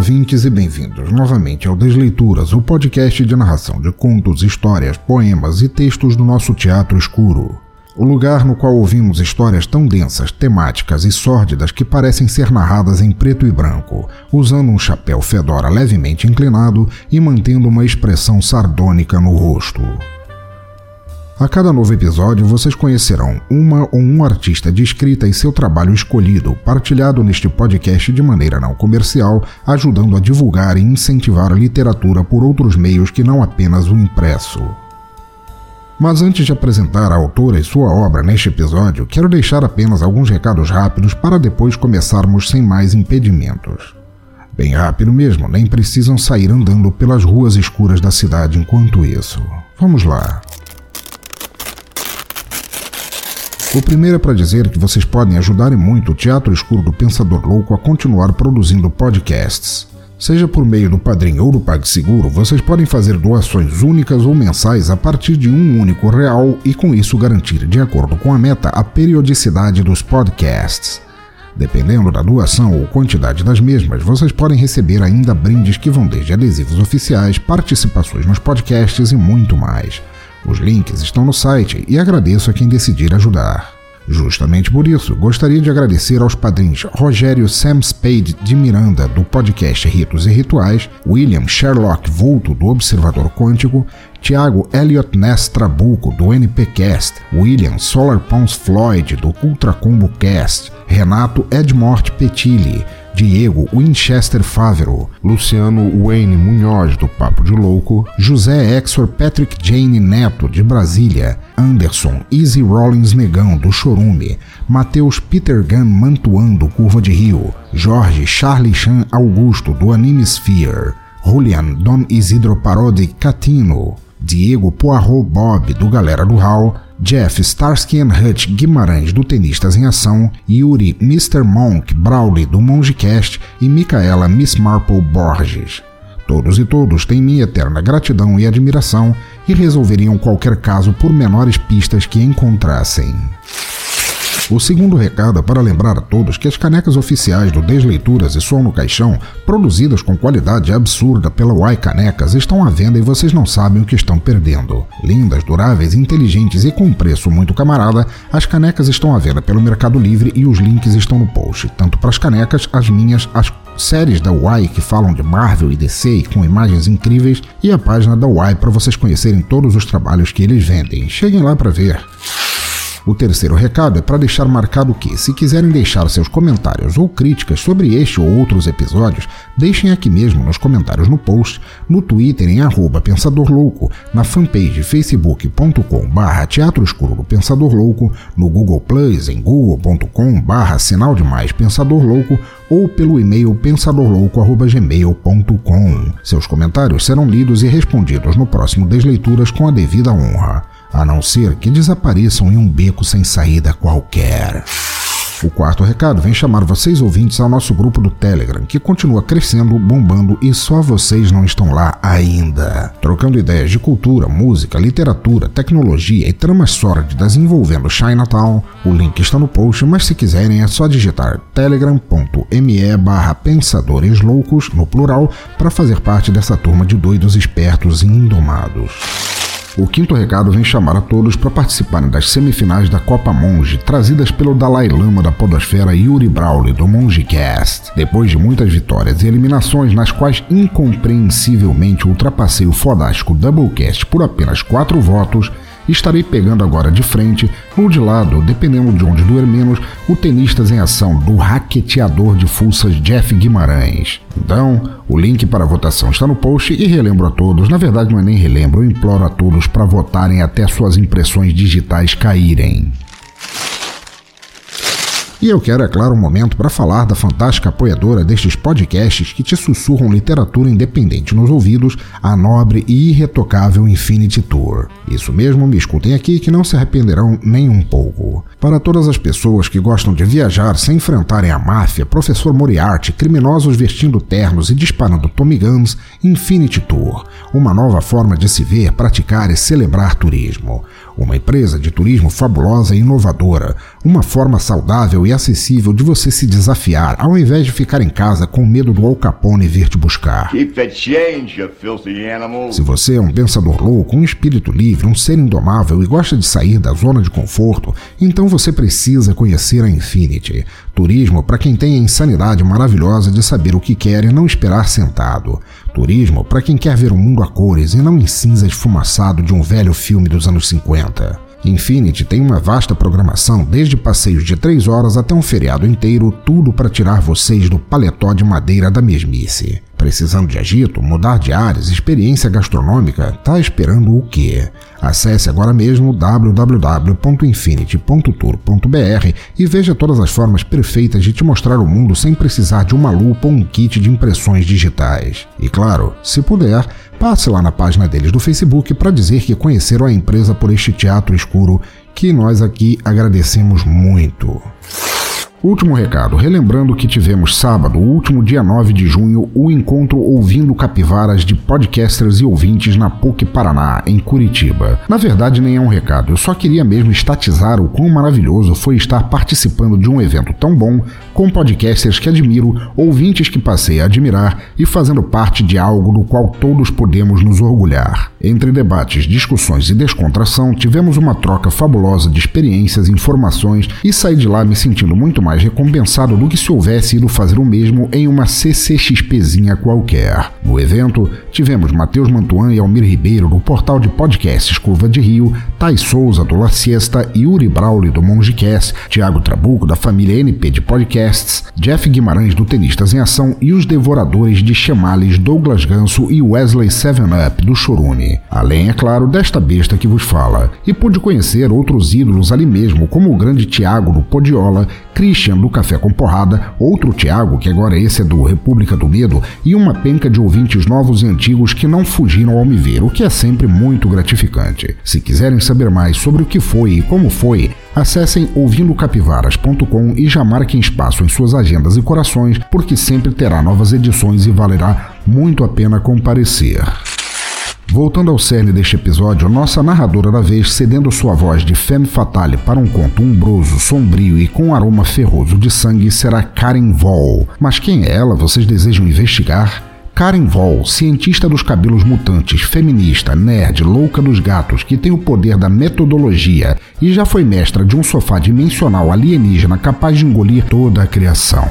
Ouvintes, e bem-vindos novamente ao Desleituras, o podcast de narração de contos, histórias, poemas e textos do nosso teatro escuro. O lugar no qual ouvimos histórias tão densas, temáticas e sórdidas que parecem ser narradas em preto e branco, usando um chapéu fedora levemente inclinado e mantendo uma expressão sardônica no rosto. A cada novo episódio, vocês conhecerão uma ou um artista de escrita e seu trabalho escolhido, partilhado neste podcast de maneira não comercial, ajudando a divulgar e incentivar a literatura por outros meios que não apenas o impresso. Mas antes de apresentar a autora e sua obra neste episódio, quero deixar apenas alguns recados rápidos para depois começarmos sem mais impedimentos. Bem rápido mesmo, nem precisam sair andando pelas ruas escuras da cidade enquanto isso. Vamos lá. O primeiro é para dizer que vocês podem ajudar e muito o Teatro Escuro do Pensador Louco a continuar produzindo podcasts. Seja por meio do Padrim ou do PagSeguro, vocês podem fazer doações únicas ou mensais a partir de um único real e com isso garantir, de acordo com a meta, a periodicidade dos podcasts. Dependendo da doação ou quantidade das mesmas, vocês podem receber ainda brindes que vão desde adesivos oficiais, participações nos podcasts e muito mais. Os links estão no site e agradeço a quem decidir ajudar. Justamente por isso, gostaria de agradecer aos padrinhos Rogério Sam Spade de Miranda, do podcast Ritos e Rituais, William Sherlock Vulto, do Observador Quântico, Tiago Elliot Ness Trabuco, do NPcast, William Solar Pons Floyd, do Ultra Combo Cast, Renato Edmort Petilli, Diego Winchester Favero, Luciano Wayne Munhoz, do Papo de Louco, José Exor Patrick Jane Neto, de Brasília, Anderson Easy Rollins Negão, do Chorume, Matheus Peter Gunn Mantuan, do Curva de Rio, Jorge Charlie Chan Augusto, do Anime Sphere, Julian Dom Isidro Parodi Catino, Diego Poirot Bob, do Galera do Hall, Jeff Starsky and Hutch Guimarães do Tenistas em Ação, Yuri Mr. Monk Brawley do Mongecast e Micaela Miss Marple Borges. Todos e todos têm minha eterna gratidão e admiração e resolveriam qualquer caso por menores pistas que encontrassem. O segundo recado é para lembrar a todos que as canecas oficiais do Desleituras e Som no Caixão, produzidas com qualidade absurda pela Y Canecas, estão à venda e vocês não sabem o que estão perdendo. Lindas, duráveis, inteligentes e com preço muito camarada, as canecas estão à venda pelo Mercado Livre e os links estão no post, tanto para as canecas, as minhas, as séries da Y que falam de Marvel e DC com imagens incríveis e a página da Y para vocês conhecerem todos os trabalhos que eles vendem. Cheguem lá para ver. O terceiro recado é para deixar marcado que, se quiserem deixar seus comentários ou críticas sobre este ou outros episódios, deixem aqui mesmo nos comentários no post, no Twitter em arroba Pensador Louco, na fanpage facebook.com barra Teatro Escuro do Pensador Louco, no Google Plus em google.com barra Sinal Demais Pensador Louco ou pelo e-mail pensadorlouco.gmail.com. Seus comentários serão lidos e respondidos no próximo Desleituras com a devida honra a não ser que desapareçam em um beco sem saída qualquer. O quarto recado vem chamar vocês ouvintes ao nosso grupo do Telegram, que continua crescendo, bombando e só vocês não estão lá ainda. Trocando ideias de cultura, música, literatura, tecnologia e tramas sórdidas envolvendo Chinatown, o link está no post, mas se quiserem é só digitar telegram.me barra pensadores loucos, no plural, para fazer parte dessa turma de doidos espertos e indomados. O quinto recado vem chamar a todos para participarem das semifinais da Copa Monge, trazidas pelo Dalai Lama da Podosfera Yuri Brawley, do Mongecast. Depois de muitas vitórias e eliminações, nas quais incompreensivelmente ultrapassei o fodástico Doublecast por apenas 4 votos, estarei pegando agora de frente ou de lado, dependendo de onde doer menos, o tenistas em ação do raqueteador de fuças Jeff Guimarães. Então, o link para a votação está no post e relembro a todos, na verdade não é nem relembro, eu imploro a todos para votarem até suas impressões digitais caírem. E eu quero, é claro, um momento para falar da fantástica apoiadora destes podcasts que te sussurram literatura independente nos ouvidos, a nobre e irretocável Infinity Tour. Isso mesmo, me escutem aqui que não se arrependerão nem um pouco. Para todas as pessoas que gostam de viajar sem enfrentarem a máfia, professor Moriarty, criminosos vestindo ternos e disparando Tommy Guns, Infinity Tour, uma nova forma de se ver, praticar e celebrar turismo. Uma empresa de turismo fabulosa e inovadora, uma forma saudável e acessível de você se desafiar ao invés de ficar em casa com medo do Al Capone vir te buscar. Se você é um pensador louco, um espírito livre, um ser indomável e gosta de sair da zona de conforto, então você precisa conhecer a Infinity. Turismo para quem tem a insanidade maravilhosa de saber o que quer e não esperar sentado. Turismo para quem quer ver o mundo a cores e não em cinza esfumaçado de um velho filme dos anos 50. Infinity tem uma vasta programação, desde passeios de 3 horas até um feriado inteiro, tudo para tirar vocês do paletó de madeira da mesmice. Precisando de agito, mudar de áreas, experiência gastronômica, tá esperando o quê? Acesse agora mesmo www.infinity.tour.br e veja todas as formas perfeitas de te mostrar o mundo sem precisar de uma lupa ou um kit de impressões digitais. E claro, se puder, passe lá na página deles do Facebook para dizer que conheceram a empresa por este teatro escuro que nós aqui agradecemos muito. Último recado, relembrando que tivemos sábado, último dia 9 de junho, o encontro Ouvindo Capivaras de podcasters e ouvintes na PUC Paraná, em Curitiba. Na verdade, nem é um recado, eu só queria mesmo estatizar o quão maravilhoso foi estar participando de um evento tão bom, com podcasters que admiro, ouvintes que passei a admirar e fazendo parte de algo do qual todos podemos nos orgulhar. Entre debates, discussões e descontração, tivemos uma troca fabulosa de experiências, informações e saí de lá me sentindo muito mais mais recompensado do que se houvesse ido fazer o mesmo em uma CCXPzinha qualquer. No evento, tivemos Matheus Mantuan e Almir Ribeiro do portal de podcasts Curva de Rio, Thais Souza do La Siesta, Yuri Brauli do Mongecast, Tiago Trabuco da família NP de podcasts, Jeff Guimarães do Tenistas em Ação e os devoradores de chamales Douglas Ganso e Wesley Seven Up do Chorume. Além, é claro, desta besta que vos fala. E pude conhecer outros ídolos ali mesmo, como o grande Tiago do Podiola, Christian do Café com Porrada, outro Tiago, que agora esse é do República do Medo, e uma penca de ouvintes novos e antigos que não fugiram ao me ver, o que é sempre muito gratificante. Se quiserem saber mais sobre o que foi e como foi, acessem ouvindocapivaras.com e já marquem espaço em suas agendas e corações, porque sempre terá novas edições e valerá muito a pena comparecer. Voltando ao cerne deste episódio, nossa narradora da vez, cedendo sua voz de femme fatale para um conto umbroso, sombrio e com aroma ferroso de sangue, será Karen Voll. Mas quem é ela? Vocês desejam investigar? Karen Voll, cientista dos cabelos mutantes, feminista, nerd, louca dos gatos, que tem o poder da metodologia e já foi mestra de um sofá dimensional alienígena capaz de engolir toda a criação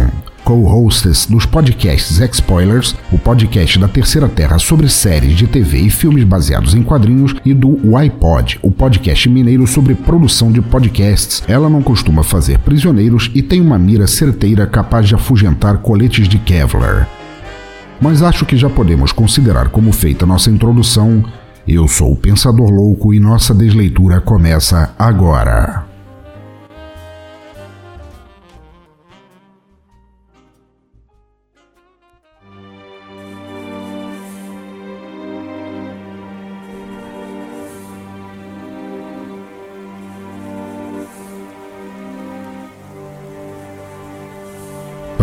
co-hostess dos podcasts X-Spoilers, o podcast da Terceira Terra sobre séries de TV e filmes baseados em quadrinhos, e do iPod, o podcast mineiro sobre produção de podcasts. Ela não costuma fazer prisioneiros e tem uma mira certeira capaz de afugentar coletes de Kevlar. Mas acho que já podemos considerar como feita nossa introdução. Eu sou o Pensador Louco e nossa desleitura começa agora.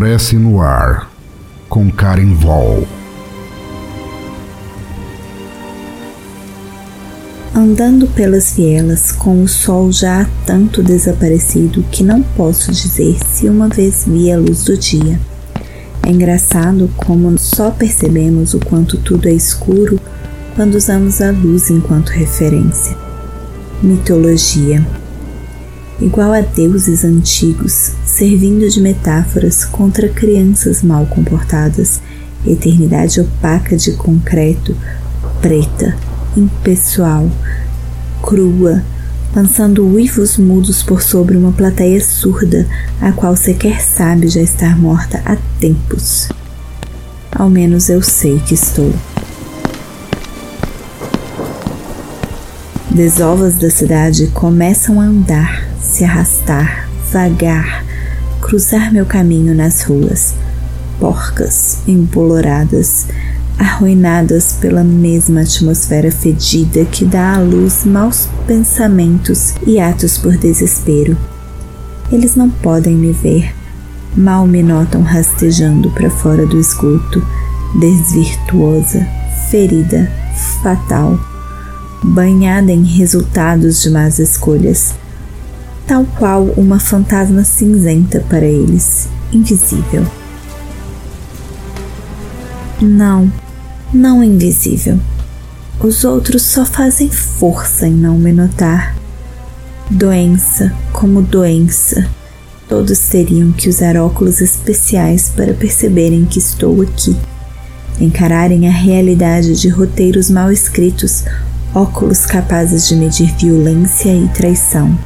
Prece no Ar, com Karen Vol. Andando pelas vielas, com o sol já há tanto desaparecido que não posso dizer se uma vez vi a luz do dia. É engraçado como só percebemos o quanto tudo é escuro quando usamos a luz enquanto referência. Mitologia igual a deuses antigos, servindo de metáforas contra crianças mal comportadas, eternidade opaca de concreto, preta, impessoal, crua, lançando uivos mudos por sobre uma plateia surda, a qual sequer sabe já estar morta há tempos. Ao menos eu sei que estou. Desovas da cidade começam a andar, se arrastar, vagar, cruzar meu caminho nas ruas, porcas, emboloradas, arruinadas pela mesma atmosfera fedida que dá à luz maus pensamentos e atos por desespero. Eles não podem me ver, mal me notam rastejando para fora do esgoto, desvirtuosa, ferida, fatal, banhada em resultados de más escolhas, tal qual uma fantasma cinzenta para eles, invisível. Não, não invisível. Os outros só fazem força em não me notar. Doença como doença. Todos teriam que usar óculos especiais para perceberem que estou aqui. Encararem a realidade de roteiros mal escritos, óculos capazes de medir violência e traição.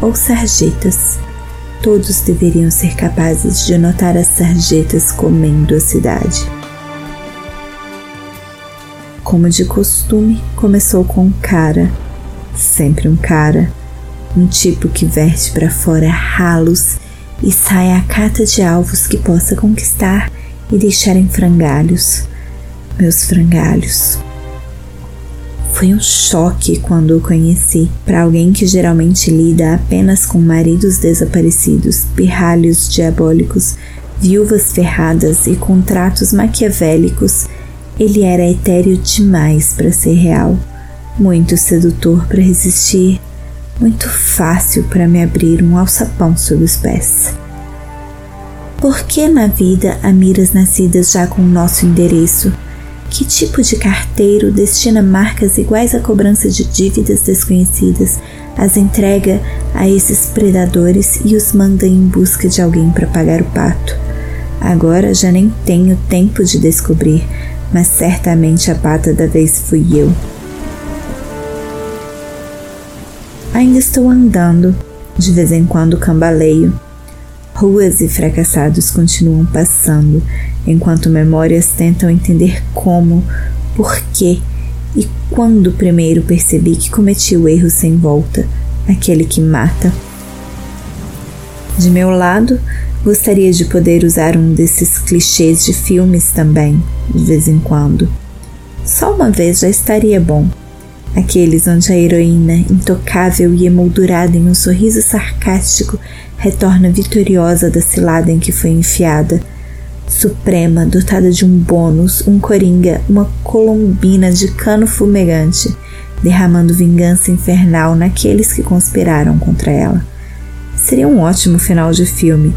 Ou sarjetas. Todos deveriam ser capazes de notar as sarjetas comendo a cidade. Como de costume, começou com um cara, sempre um cara, um tipo que verte para fora ralos e sai à cata de alvos que possa conquistar e deixar em frangalhos. Meus frangalhos. Foi um choque quando o conheci. Para alguém que geralmente lida apenas com maridos desaparecidos, pirralhos diabólicos, viúvas ferradas e contratos maquiavélicos, ele era etéreo demais para ser real, muito sedutor para resistir, muito fácil para me abrir um alçapão sob os pés. Por que na vida há miras nascidas já com o nosso endereço? Que tipo de carteiro destina marcas iguais à cobrança de dívidas desconhecidas, as entrega a esses predadores e os manda em busca de alguém para pagar o pato? Agora já nem tenho tempo de descobrir, mas certamente a pata da vez fui eu. Ainda estou andando, de vez em quando cambaleio. Ruas e fracassados continuam passando, enquanto memórias tentam entender como, por quê e quando primeiro percebi que cometi o erro sem volta, aquele que mata. De meu lado, Gostaria de poder usar um desses clichês de filmes também, de vez em quando. Só uma vez já estaria bom. Aqueles onde a heroína, intocável e emoldurada em um sorriso sarcástico, retorna vitoriosa da cilada em que foi enfiada. Suprema, dotada de um bônus, um coringa, uma colombina de cano fumegante, derramando vingança infernal naqueles que conspiraram contra ela. Seria um ótimo final de filme,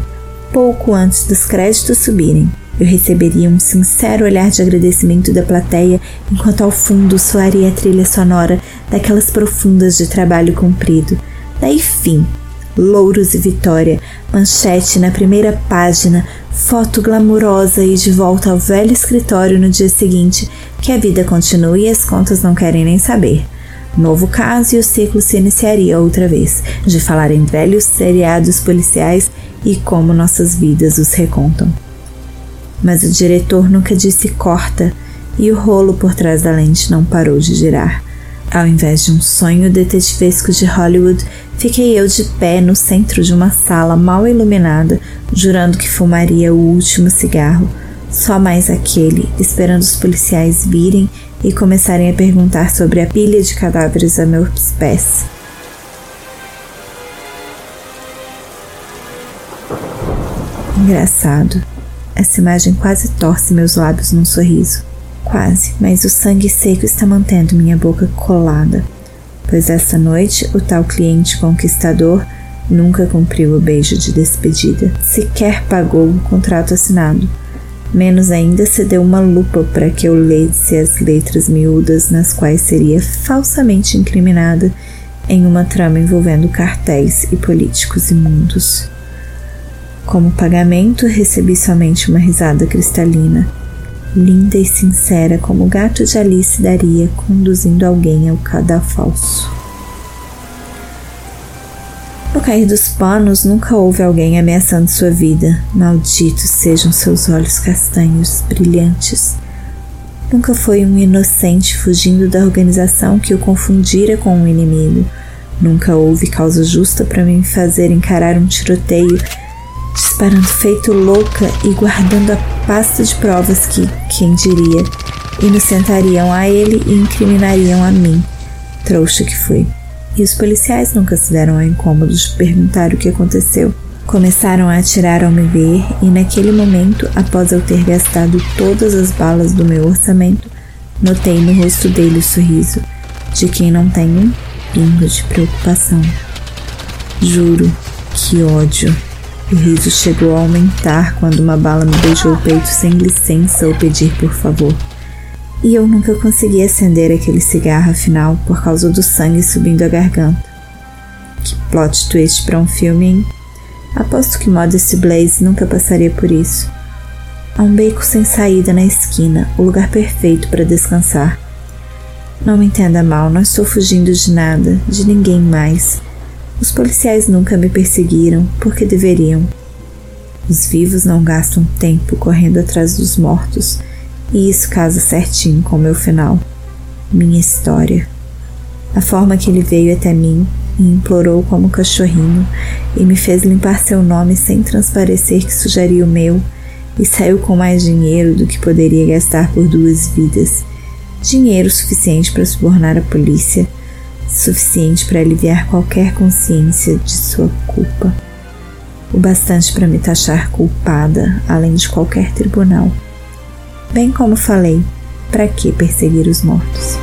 pouco antes dos créditos subirem. Eu receberia um sincero olhar de agradecimento da plateia, enquanto ao fundo soaria a trilha sonora daquelas profundas de trabalho cumprido. Daí fim, louros e vitória, manchete na primeira página, foto glamurosa e de volta ao velho escritório no dia seguinte, que a vida continua e as contas não querem nem saber. Novo caso e o ciclo se iniciaria outra vez, de falar em velhos seriados policiais e como nossas vidas os recontam. Mas o diretor nunca disse corta e o rolo por trás da lente não parou de girar. Ao invés de um sonho detetivesco de Hollywood, fiquei eu de pé no centro de uma sala mal iluminada, jurando que fumaria o último cigarro, só mais aquele, esperando os policiais virem e começarem a perguntar sobre a pilha de cadáveres a meus pés. Engraçado. Essa imagem quase torce meus lábios num sorriso. Quase, mas o sangue seco está mantendo minha boca colada. Pois essa noite o tal cliente conquistador nunca cumpriu o beijo de despedida, sequer pagou o contrato assinado. Menos ainda cedeu uma lupa para que eu lesse as letras miúdas nas quais seria falsamente incriminada em uma trama envolvendo cartéis e políticos imundos. Como pagamento, recebi somente uma risada cristalina, linda e sincera como o gato de Alice daria conduzindo alguém ao cadafalso. No cair dos panos, nunca houve alguém ameaçando sua vida. Malditos sejam seus olhos castanhos, brilhantes. Nunca foi um inocente fugindo da organização que o confundira com um inimigo. Nunca houve causa justa para me fazer encarar um tiroteio disparando feito louca e guardando a pasta de provas que, quem diria, inocentariam a ele e incriminariam a mim, trouxa que fui. E os policiais nunca se deram ao incômodo de perguntar o que aconteceu. Começaram a atirar ao me ver, e naquele momento, após eu ter gastado todas as balas do meu orçamento, notei no rosto dele o sorriso de quem não tem um pingo de preocupação. Juro, que ódio. O riso chegou a aumentar quando uma bala me beijou o peito sem licença ou pedir por favor. E eu nunca consegui acender aquele cigarro afinal por causa do sangue subindo a garganta. Que plot twist para um filme, hein? Aposto que Modest Blaze nunca passaria por isso. Há um beco sem saída na esquina, o lugar perfeito para descansar. Não me entenda mal, não estou fugindo de nada, de ninguém mais. Os policiais nunca me perseguiram, porque deveriam. Os vivos não gastam tempo correndo atrás dos mortos, e isso casa certinho com o meu final. Minha história. A forma que ele veio até mim e implorou como cachorrinho e me fez limpar seu nome sem transparecer que sujaria o meu e saiu com mais dinheiro do que poderia gastar por duas vidas. Dinheiro suficiente para subornar a polícia, suficiente para aliviar qualquer consciência de sua culpa, o bastante para me taxar culpada, além de qualquer tribunal. Bem como falei, para que perseguir os mortos?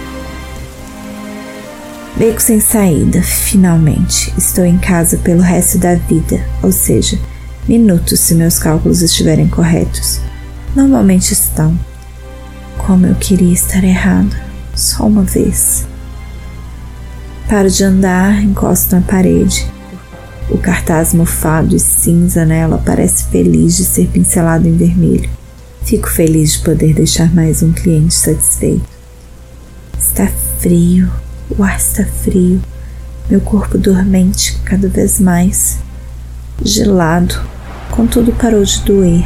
Beco sem saída, finalmente. Estou em casa pelo resto da vida, ou seja, minutos se meus cálculos estiverem corretos. Normalmente estão. Como eu queria estar errado, só uma vez. Paro de andar, encosto na parede. O cartaz mofado e cinza nela parece feliz de ser pincelado em vermelho. Fico feliz de poder deixar mais um cliente satisfeito. Está frio, o ar está frio, meu corpo dormente cada vez mais. Gelado, contudo parou de doer.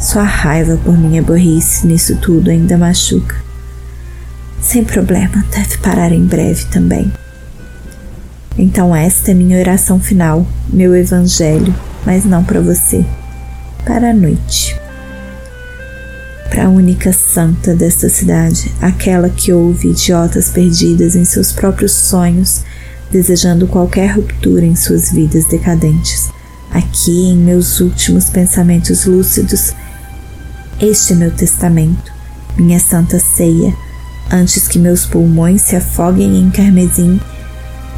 Só a raiva por minha burrice nisso tudo ainda machuca. Sem problema, deve parar em breve também. Então, esta é minha oração final, meu evangelho, mas não para você, para a noite. Para a única santa desta cidade, aquela que ouve idiotas perdidas em seus próprios sonhos, desejando qualquer ruptura em suas vidas decadentes. Aqui, em meus últimos pensamentos lúcidos, este é meu testamento, minha santa ceia, antes que meus pulmões se afoguem em carmesim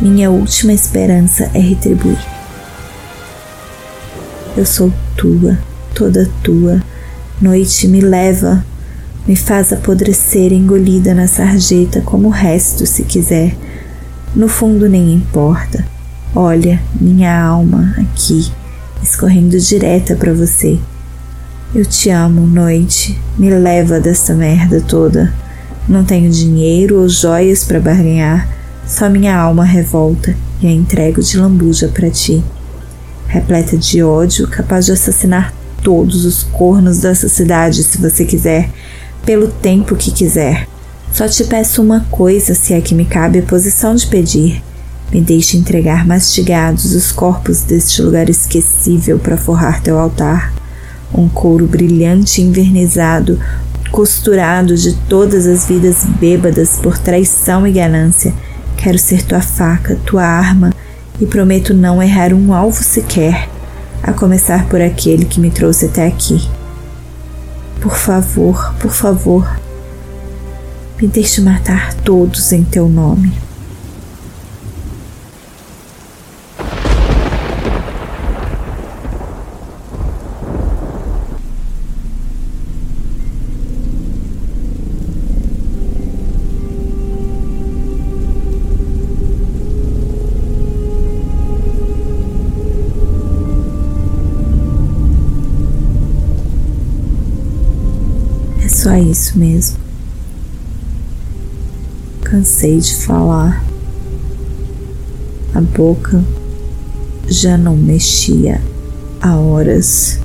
minha última esperança é retribuir. Eu sou tua, toda tua. Noite me leva, me faz apodrecer engolida na sarjeta como o resto, se quiser. No fundo, nem importa. Olha, minha alma aqui, escorrendo direta para você. Eu te amo, noite. Me leva dessa merda toda. Não tenho dinheiro ou joias para barganhar só minha alma revolta e a entrego de lambuja para ti. Repleta de ódio, capaz de assassinar todos os cornos dessa cidade se você quiser, pelo tempo que quiser. Só te peço uma coisa, se é que me cabe a posição de pedir. Me deixe entregar mastigados os corpos deste lugar esquecível para forrar teu altar. Um couro brilhante e envernizado, costurado de todas as vidas bêbadas por traição e ganância Quero ser tua faca, tua arma e prometo não errar um alvo sequer, a começar por aquele que me trouxe até aqui. Por favor, por favor, me deixe matar todos em teu nome. Isso mesmo. Cansei de falar. A boca já não mexia há horas.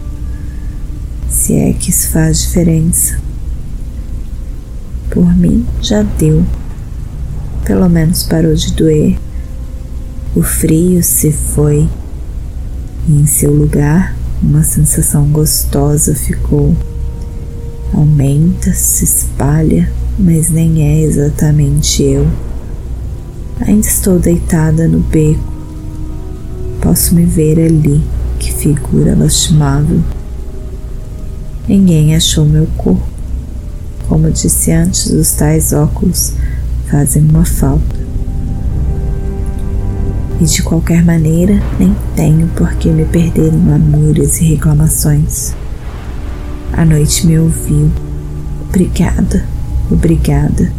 Se é que isso faz diferença. Por mim já deu. Pelo menos parou de doer. O frio se foi. E em seu lugar, Uma sensação gostosa ficou. Aumenta, se espalha, mas nem é exatamente eu. Ainda estou deitada no beco. Posso me ver ali, que figura lastimável. Ninguém achou meu corpo. Como disse antes, os tais óculos fazem uma falta. E de qualquer maneira, nem tenho por que me perder em lamúrias e reclamações. A noite me ouviu. Obrigada, obrigada.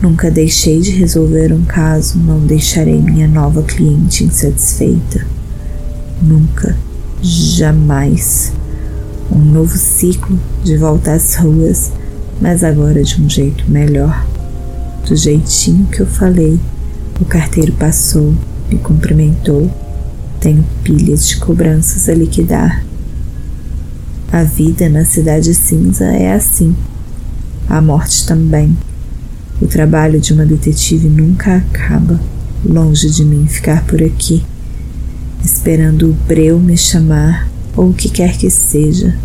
Nunca deixei de resolver um caso, não deixarei minha nova cliente insatisfeita. Nunca, jamais. Um novo ciclo de volta às ruas, mas agora de um jeito melhor. Do jeitinho que eu falei, o carteiro passou, me cumprimentou. Tenho pilhas de cobranças a liquidar. A vida na Cidade Cinza é assim. A morte também. O trabalho de uma detetive nunca acaba. Longe de mim ficar por aqui, esperando o breu me chamar ou o que quer que seja.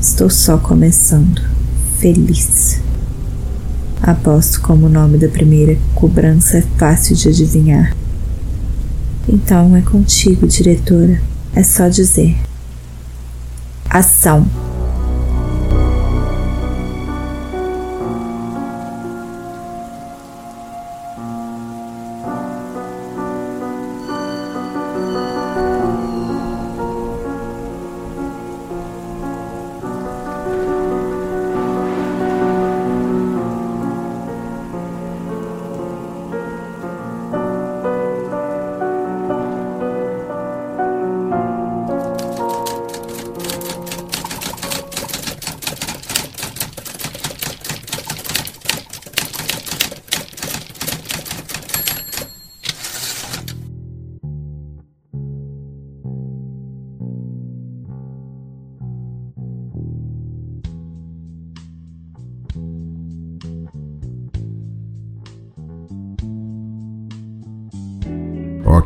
Estou só começando, feliz. Aposto como o nome da primeira cobrança é fácil de adivinhar. Então é contigo, diretora. É só dizer. Ação.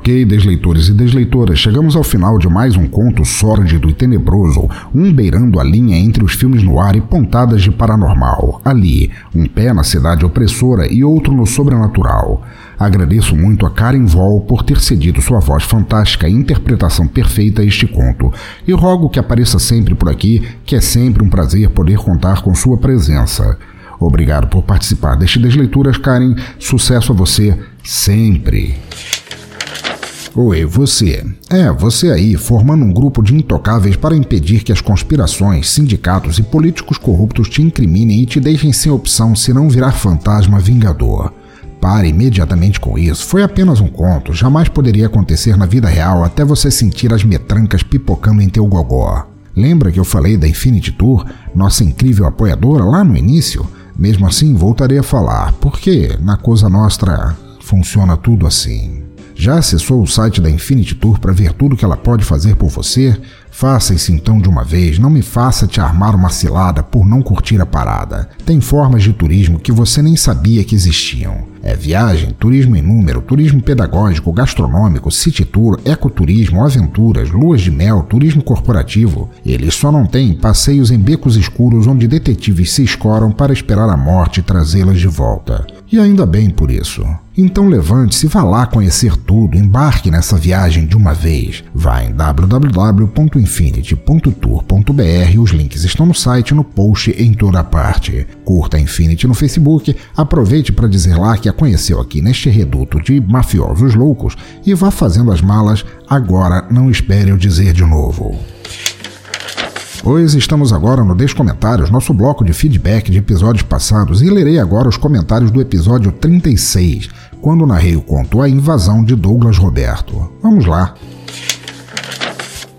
Ok, desleitores e desleitoras, chegamos ao final de mais um conto sórdido e tenebroso, um beirando a linha entre os filmes no ar e pontadas de paranormal. Ali, um pé na cidade opressora e outro no sobrenatural. Agradeço muito a Karen Vol por ter cedido sua voz fantástica e interpretação perfeita a este conto, e rogo que apareça sempre por aqui, que é sempre um prazer poder contar com sua presença. Obrigado por participar deste Desleituras, Karen. Sucesso a você sempre. Oi, você. É, você aí, formando um grupo de intocáveis para impedir que as conspirações, sindicatos e políticos corruptos te incriminem e te deixem sem opção se não virar fantasma vingador. Pare imediatamente com isso. Foi apenas um conto, jamais poderia acontecer na vida real até você sentir as metrancas pipocando em teu gogó. Lembra que eu falei da Infinity Tour, nossa incrível apoiadora, lá no início? Mesmo assim, voltarei a falar, porque na Cosa Nostra funciona tudo assim. Já acessou o site da Infinity Tour para ver tudo que ela pode fazer por você? Faça isso então de uma vez, não me faça te armar uma cilada por não curtir a parada. Tem formas de turismo que você nem sabia que existiam. É viagem, turismo em número, turismo pedagógico, gastronômico, city tour, ecoturismo, aventuras, luas de mel, turismo corporativo. Eles só não têm passeios em becos escuros onde detetives se escoram para esperar a morte trazê-las de volta. E ainda bem por isso. Então levante-se vá lá conhecer tudo, embarque nessa viagem de uma vez. Vá em www.infinity.tour.br, os links estão no site, no post em toda parte. Curta a Infinity no Facebook, aproveite para dizer lá que a conheceu aqui neste reduto de mafiosos loucos e vá fazendo as malas, agora não espere eu dizer de novo. Pois estamos agora no Descomentários, nosso bloco de feedback de episódios passados, e lerei agora os comentários do episódio 36, quando narrei o conto A Invasão de Douglas Roberto. Vamos lá!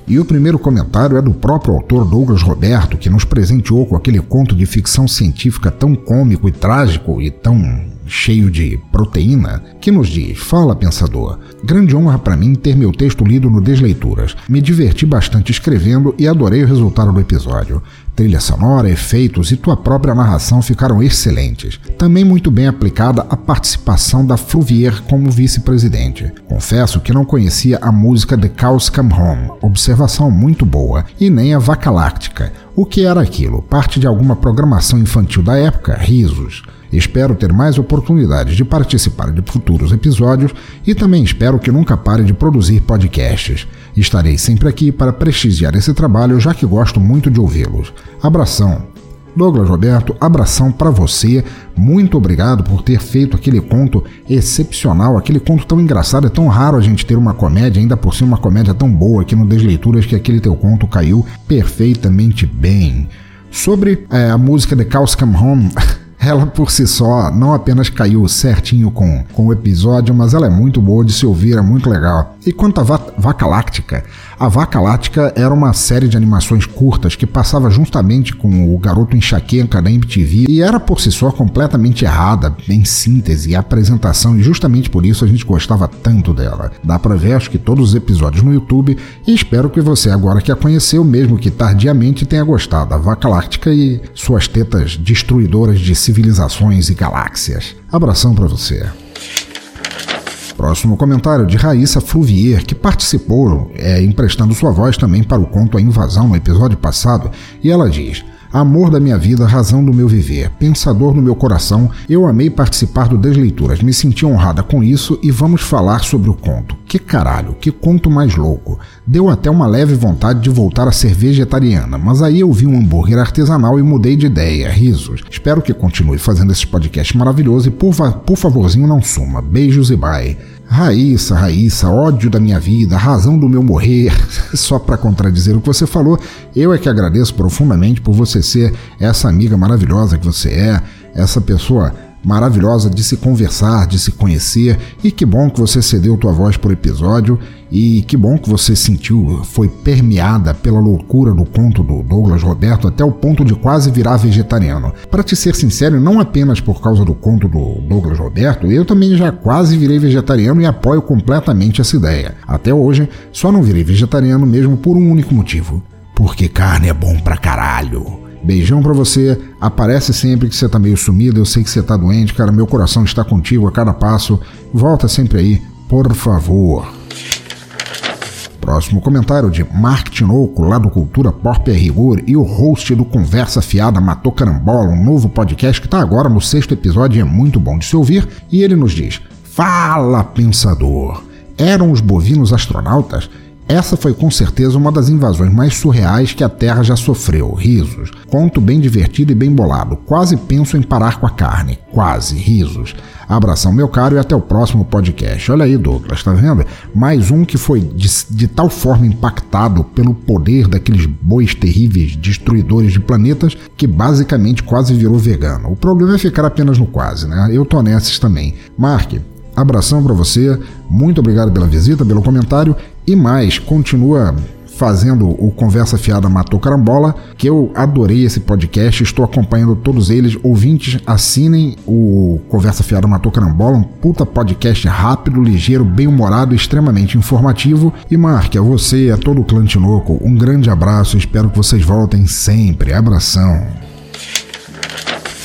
E o primeiro comentário é do próprio autor Douglas Roberto, que nos presenteou com aquele conto de ficção científica tão cômico e trágico e tão cheio de proteína, que nos diz: Fala, pensador. Grande honra para mim ter meu texto lido no Desleituras. Me diverti bastante escrevendo e adorei o resultado do episódio. Trilha sonora, efeitos e tua própria narração ficaram excelentes. Também muito bem aplicada a participação da Fluvier como vice-presidente. Confesso que não conhecia a música The Cows Come Home, observação muito boa, e nem a Vaca Láctica. O que era aquilo? Parte de alguma programação infantil da época? Risos. Espero ter mais oportunidades de participar de futuros episódios e também espero que nunca pare de produzir podcasts. Estarei sempre aqui para prestigiar esse trabalho, já que gosto muito de ouvi-los. Abração! Douglas Roberto, abração para você. Muito obrigado por ter feito aquele conto excepcional, aquele conto tão engraçado. É tão raro a gente ter uma comédia, ainda por cima uma comédia tão boa aqui no Desleituras, que aquele teu conto caiu perfeitamente bem. Sobre é, a música The Cows Come Home. ela por si só não apenas caiu certinho com, com o episódio, mas ela é muito boa de se ouvir, é muito legal. E quanto à Vaca Láctica, a Vaca Láctica era uma série de animações curtas que passava justamente com o garoto enxaqueca da MTV e era por si só completamente errada, em síntese e apresentação, e justamente por isso a gente gostava tanto dela. Dá pra ver acho que todos os episódios no YouTube e espero que você agora que a conheceu, mesmo que tardiamente, tenha gostado da Vaca Láctica e suas tetas destruidoras de civilizações e galáxias. Abração para você. Próximo comentário de Raíssa Fluvier, que participou, é, emprestando sua voz também para o conto A Invasão no episódio passado, e ela diz: Amor da minha vida, razão do meu viver, pensador do meu coração, eu amei participar do Desleituras, me senti honrada com isso e vamos falar sobre o conto. Que caralho, que conto mais louco. Deu até uma leve vontade de voltar a ser vegetariana, mas aí eu vi um hambúrguer artesanal e mudei de ideia. Risos. Espero que continue fazendo esse podcast maravilhoso e por, por favorzinho não suma. Beijos e bye. Raíssa, Raíssa, ódio da minha vida, razão do meu morrer. Só para contradizer o que você falou, eu é que agradeço profundamente por você ser essa amiga maravilhosa que você é, essa pessoa maravilhosa de se conversar, de se conhecer, e que bom que você cedeu tua voz por episódio e que bom que você sentiu, foi permeada pela loucura do conto do Douglas Roberto até o ponto de quase virar vegetariano. Para te ser sincero, não apenas por causa do conto do Douglas Roberto, eu também já quase virei vegetariano e apoio completamente essa ideia. Até hoje, só não virei vegetariano mesmo por um único motivo: porque carne é bom pra caralho. Beijão para você. Aparece sempre que você tá meio sumido. Eu sei que você tá doente, cara. Meu coração está contigo a cada passo. Volta sempre aí, por favor. Próximo comentário de Mark Tinoco, lá do Cultura Pop e Rigor, e o host do Conversa Fiada Matou Carambola, um novo podcast que está agora no sexto episódio e é muito bom de se ouvir. E ele nos diz: Fala, pensador! Eram os bovinos astronautas? Essa foi com certeza uma das invasões mais surreais que a Terra já sofreu. Risos. Conto bem divertido e bem bolado. Quase penso em parar com a carne. Quase. Risos. Abração, meu caro, e até o próximo podcast. Olha aí, Douglas, tá vendo? Mais um que foi de, de tal forma impactado pelo poder daqueles bois terríveis, destruidores de planetas, que basicamente quase virou vegano. O problema é ficar apenas no quase, né? Eu tô nessas também. Mark, abração para você. Muito obrigado pela visita, pelo comentário e mais, continua fazendo o Conversa Fiada Matou Carambola, que eu adorei esse podcast, estou acompanhando todos eles. Ouvintes, assinem o Conversa Fiada Matou Carambola, um puta podcast rápido, ligeiro, bem-humorado, extremamente informativo. E marque a você e a todo o clã Tinoco um grande abraço, espero que vocês voltem sempre. Abração.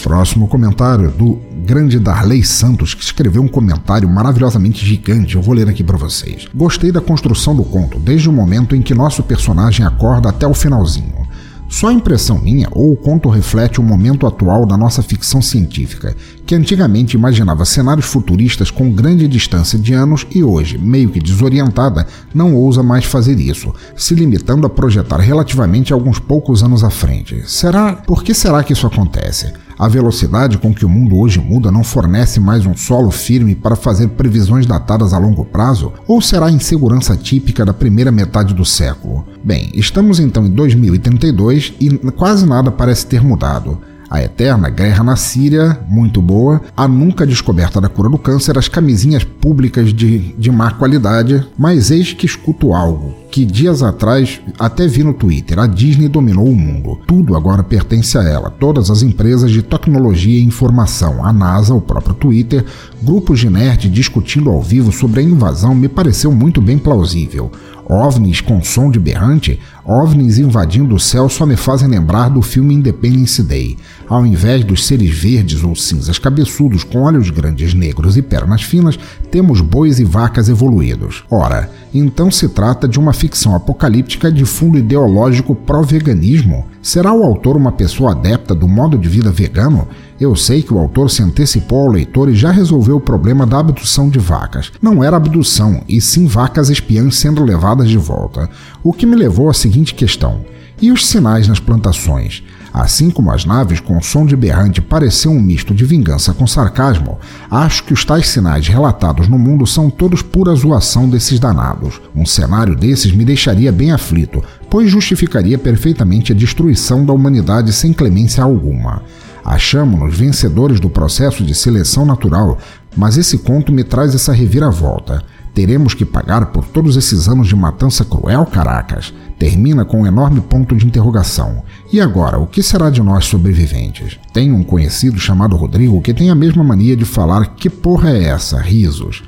Próximo comentário do grande Darley Santos, que escreveu um comentário maravilhosamente gigante. Eu vou ler aqui para vocês. Gostei da construção do conto, desde o momento em que nosso personagem acorda até o finalzinho. Só impressão minha, ou o conto reflete o momento atual da nossa ficção científica, que antigamente imaginava cenários futuristas com grande distância de anos e hoje, meio que desorientada, não ousa mais fazer isso, se limitando a projetar relativamente alguns poucos anos à frente. Será? Por que será que isso acontece? A velocidade com que o mundo hoje muda não fornece mais um solo firme para fazer previsões datadas a longo prazo? Ou será a insegurança típica da primeira metade do século? Bem, estamos então em 2032 e quase nada parece ter mudado. A eterna guerra na Síria, muito boa. A nunca descoberta da cura do câncer, as camisinhas públicas de, de má qualidade. Mas eis que escuto algo que dias atrás até vi no Twitter. A Disney dominou o mundo. Tudo agora pertence a ela. Todas as empresas de tecnologia e informação, a NASA, o próprio Twitter, grupos de nerd discutindo ao vivo sobre a invasão me pareceu muito bem plausível. OVNIs com som de berrante, OVNIs invadindo o céu só me fazem lembrar do filme Independence Day. Ao invés dos seres verdes ou cinzas cabeçudos com olhos grandes negros e pernas finas, temos bois e vacas evoluídos. Ora, então se trata de uma ficção apocalíptica de fundo ideológico pró-veganismo? Será o autor uma pessoa adepta do modo de vida vegano? Eu sei que o autor se antecipou ao leitor e já resolveu o problema da abdução de vacas. Não era abdução, e sim vacas espiãs sendo levadas de volta. O que me levou à seguinte questão: e os sinais nas plantações? Assim como as naves com som de berrante pareciam um misto de vingança com sarcasmo, acho que os tais sinais relatados no mundo são todos pura zoação desses danados. Um cenário desses me deixaria bem aflito, pois justificaria perfeitamente a destruição da humanidade sem clemência alguma. Achamos-nos vencedores do processo de seleção natural, mas esse conto me traz essa reviravolta. Teremos que pagar por todos esses anos de matança cruel, Caracas? Termina com um enorme ponto de interrogação. E agora, o que será de nós sobreviventes? Tenho um conhecido chamado Rodrigo que tem a mesma mania de falar que porra é essa, risos.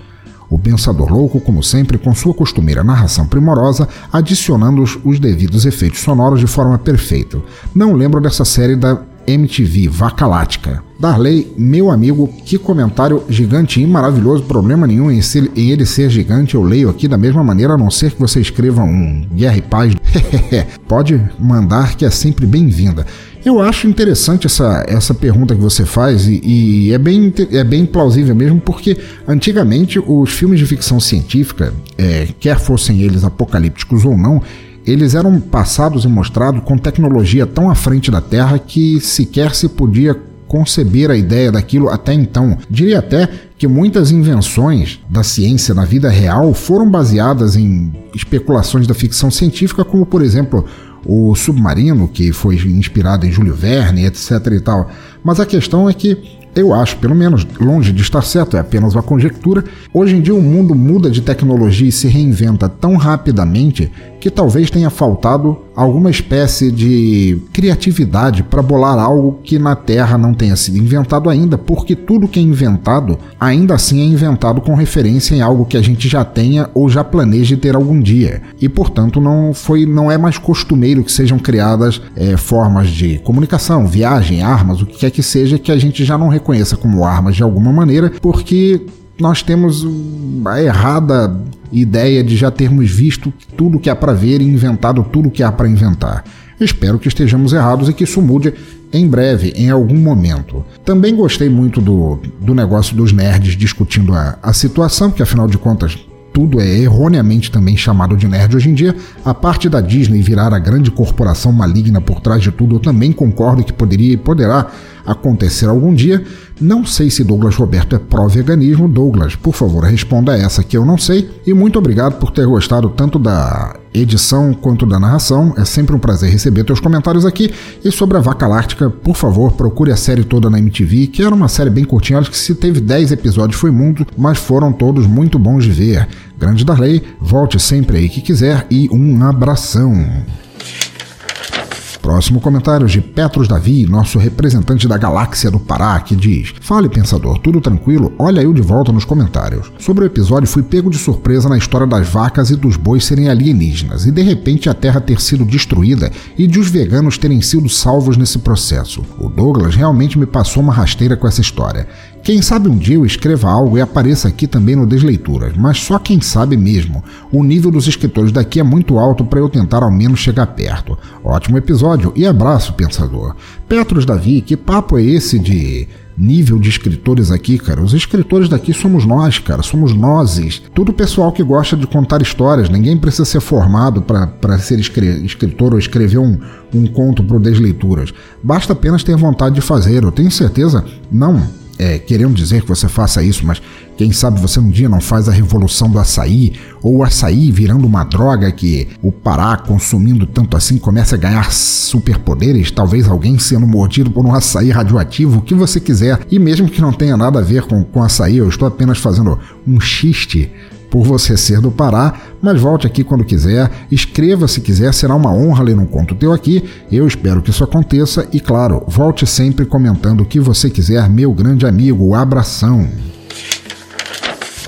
O pensador louco, como sempre, com sua costumeira narração primorosa, adicionando os devidos efeitos sonoros de forma perfeita. Não lembro dessa série da MTV, Vaca Lática. Darley, meu amigo, que comentário gigante e maravilhoso, problema nenhum em, em, ele ser gigante, eu leio aqui da mesma maneira, a não ser que você escreva um Guerra e Paz. Pode mandar que é sempre bem-vinda. Eu acho interessante essa, essa pergunta que você faz e, e, é, bem, é bem plausível mesmo, porque antigamente os filmes de ficção científica, é, quer fossem eles apocalípticos ou não, eles eram passados e mostrados com tecnologia tão à frente da Terra que sequer se podia conceber a ideia daquilo até então. Diria até que muitas invenções da ciência na vida real foram baseadas em especulações da ficção científica, como por exemplo o submarino, que foi inspirado em Júlio Verne, etc e tal. Mas a questão é que eu acho, pelo menos longe de estar certo, é apenas uma conjectura. Hoje em dia o mundo muda de tecnologia e se reinventa tão rapidamente que talvez tenha faltado alguma espécie de criatividade para bolar algo que na Terra não tenha sido inventado ainda, porque tudo que é inventado ainda assim é inventado com referência em algo que a gente já tenha ou já planeje ter algum dia. E portanto não foi, não é mais costumeiro que sejam criadas é, formas de comunicação, viagem, armas, o que quer que seja que a gente já não reconheça como armas de alguma maneira, porque nós temos a errada ideia de já termos visto tudo que há para ver e inventado tudo que há para inventar. Espero que estejamos errados e que isso mude em breve, em algum momento. Também gostei muito do, do negócio dos nerds discutindo a, a situação, que afinal de contas tudo é erroneamente também chamado de nerd hoje em dia, a parte da Disney virar a grande corporação maligna por trás de tudo, eu também concordo que poderia e poderá acontecer algum dia. Não sei se Douglas Roberto é pró-veganismo. Douglas, por favor, responda essa que eu não sei. E muito obrigado por ter gostado tanto da edição quanto da narração. É sempre um prazer receber teus comentários aqui. E sobre a Vaca Láctica, por favor, procure a série toda na MTV, que era uma série bem curtinha. Acho que se teve 10 episódios foi muito, mas foram todos muito bons de ver. Grande Darley, volte sempre aí que quiser e um abração. Próximo comentário de Petros Davi, nosso representante da galáxia do Pará, que diz: Fale, pensador, tudo tranquilo? Olha eu de volta nos comentários. Sobre o episódio, fui pego de surpresa na história das vacas e dos bois serem alienígenas, e de repente a Terra ter sido destruída e de os veganos terem sido salvos nesse processo. O Douglas realmente me passou uma rasteira com essa história. Quem sabe um dia eu escreva algo e apareça aqui também no Desleituras, mas só quem sabe mesmo. O nível dos escritores daqui é muito alto para eu tentar ao menos chegar perto. Ótimo episódio e abraço, pensador. Petros Davi, que papo é esse de nível de escritores aqui, cara. Os escritores daqui somos nós, cara. Somos nozes. Tudo pessoal que gosta de contar histórias. Ninguém precisa ser formado para ser escritor ou escrever um, um conto para o Desleituras. Basta apenas ter vontade de fazer. Eu tenho certeza, não é, querendo dizer que você faça isso, mas quem sabe você um dia não faz a revolução do açaí, ou o açaí virando uma droga que o Pará consumindo tanto assim começa a ganhar superpoderes, talvez alguém sendo mordido por um açaí radioativo, o que você quiser, e mesmo que não tenha nada a ver com, com açaí, eu estou apenas fazendo um xiste por você ser do Pará, mas volte aqui quando quiser, escreva se quiser, será uma honra ler um conto teu aqui. Eu espero que isso aconteça e, claro, volte sempre comentando o que você quiser, meu grande amigo. Abração!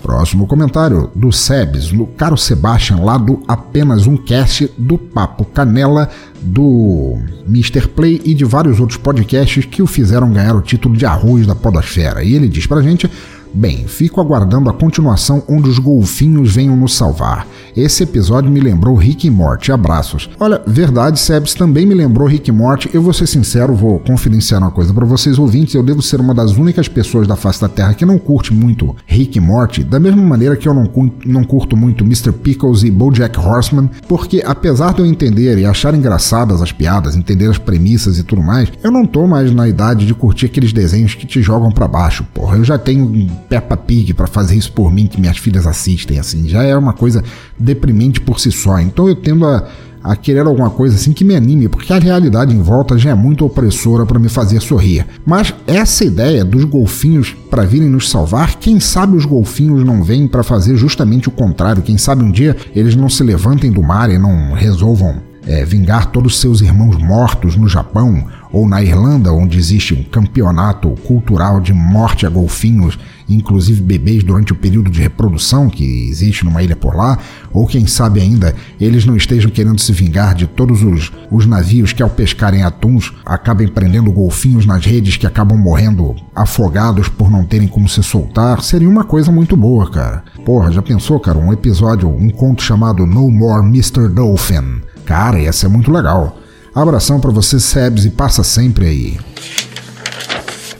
Próximo comentário do Sebes, no caro Sebastian, lá do Apenas Um Cast, do Papo Canela, do Mr. Play e de vários outros podcasts que o fizeram ganhar o título de arroz da podosfera. E ele diz pra gente Bem, fico aguardando a continuação onde os golfinhos venham nos salvar. Esse episódio me lembrou Rick e Morty. Abraços. Olha, verdade, Sebs também me lembrou Rick e Morty. Eu vou ser sincero, vou confidenciar uma coisa para vocês ouvintes. Eu devo ser uma das únicas pessoas da face da Terra que não curte muito Rick e Morty, da mesma maneira que eu não, não curto muito Mr. Pickles e BoJack Horseman, porque apesar de eu entender e achar engraçadas as piadas, entender as premissas e tudo mais, eu não tô mais na idade de curtir aqueles desenhos que te jogam para baixo, porra. Eu já tenho Peppa Pig para fazer isso por mim que minhas filhas assistem, assim, já é uma coisa deprimente por si só. Então eu tendo a, a querer alguma coisa assim que me anime, porque a realidade em volta já é muito opressora para me fazer sorrir. Mas essa ideia dos golfinhos para virem nos salvar, quem sabe os golfinhos não vêm para fazer justamente o contrário? Quem sabe um dia eles não se levantem do mar e não resolvam é, vingar todos seus irmãos mortos no Japão ou na Irlanda, onde existe um campeonato cultural de morte a golfinhos, inclusive bebês durante o período de reprodução que existe numa ilha por lá, ou quem sabe ainda eles não estejam querendo se vingar de todos os, os navios que ao pescarem atuns acabem prendendo golfinhos nas redes que acabam morrendo afogados por não terem como se soltar, seria uma coisa muito boa, cara. Porra, já pensou, cara, um episódio, um conto chamado No More Mr. Dolphin? Cara, ia ser muito legal. Abração para você, Sebs, e passa sempre aí.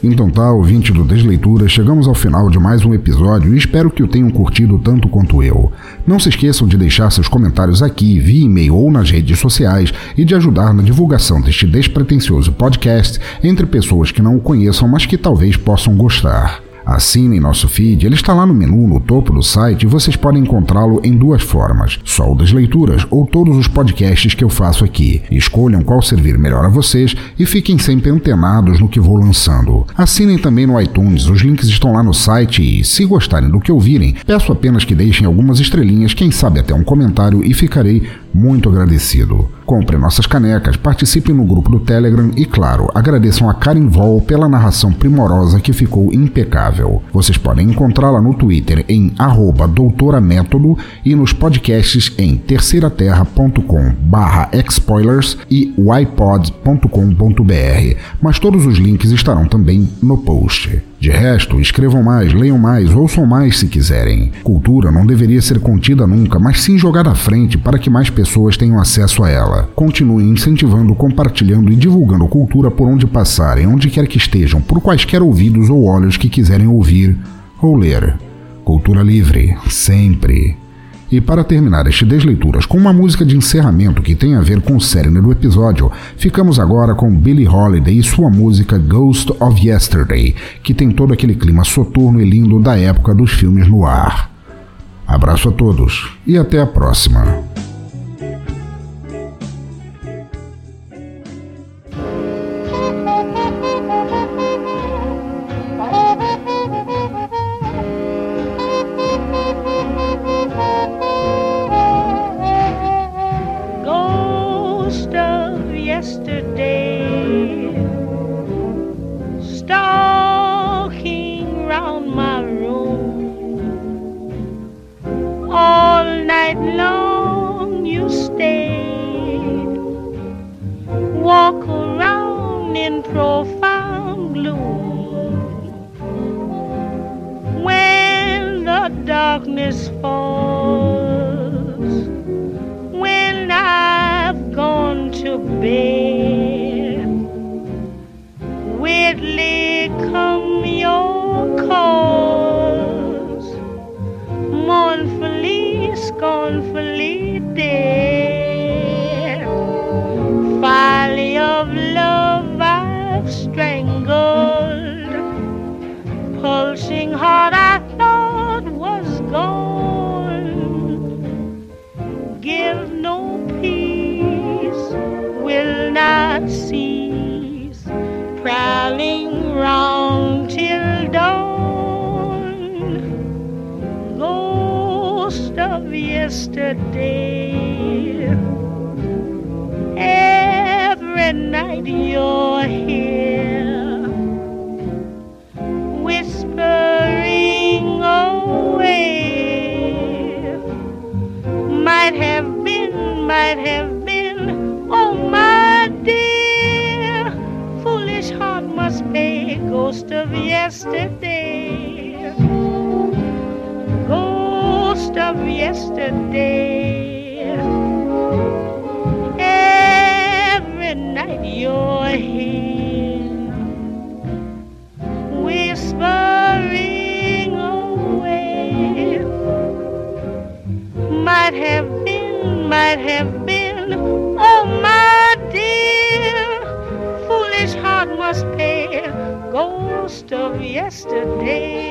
Então tá, ouvinte do Desleitura, chegamos ao final de mais um episódio e espero que o tenham curtido tanto quanto eu. Não se esqueçam de deixar seus comentários aqui, via e-mail ou nas redes sociais e de ajudar na divulgação deste despretensioso podcast entre pessoas que não o conheçam, mas que talvez possam gostar. Assinem nosso feed, ele está lá no menu no topo do site e vocês podem encontrá-lo em duas formas: só o das leituras ou todos os podcasts que eu faço aqui. Escolham qual servir melhor a vocês e fiquem sempre antenados no que vou lançando. Assinem também no iTunes, os links estão lá no site e, se gostarem do que ouvirem, peço apenas que deixem algumas estrelinhas, quem sabe até um comentário e ficarei muito agradecido. Compre nossas canecas, participe no grupo do Telegram e, claro, agradeçam a Karen Vol pela narração primorosa que ficou impecável. Vocês podem encontrá-la no Twitter em doutoramétodo e nos podcasts em terceiraterra.com barra expoilers e ypod.com.br, mas todos os links estarão também no post. De resto, escrevam mais, leiam mais, ouçam mais se quiserem. Cultura não deveria ser contida nunca, mas sim jogada à frente para que mais pessoas tenham acesso a ela. Continuem incentivando, compartilhando e divulgando cultura por onde passarem, onde quer que estejam, por quaisquer ouvidos ou olhos que quiserem ouvir ou ler. Cultura livre, sempre. E para terminar este Desleituras com uma música de encerramento que tem a ver com o cerne do episódio, ficamos agora com Billie Holiday e sua música Ghost of Yesterday, que tem todo aquele clima soturno e lindo da época dos filmes no ar. Abraço a todos e até a próxima. Yesterday. Every night you're here, whispering away. Might have been, might have been, oh my dear, foolish heart must pay, ghost of yesterday, of yesterday. Every night you're here, whispering away. Might have been, might have been, oh my dear, foolish heart must pay, ghost of yesterday.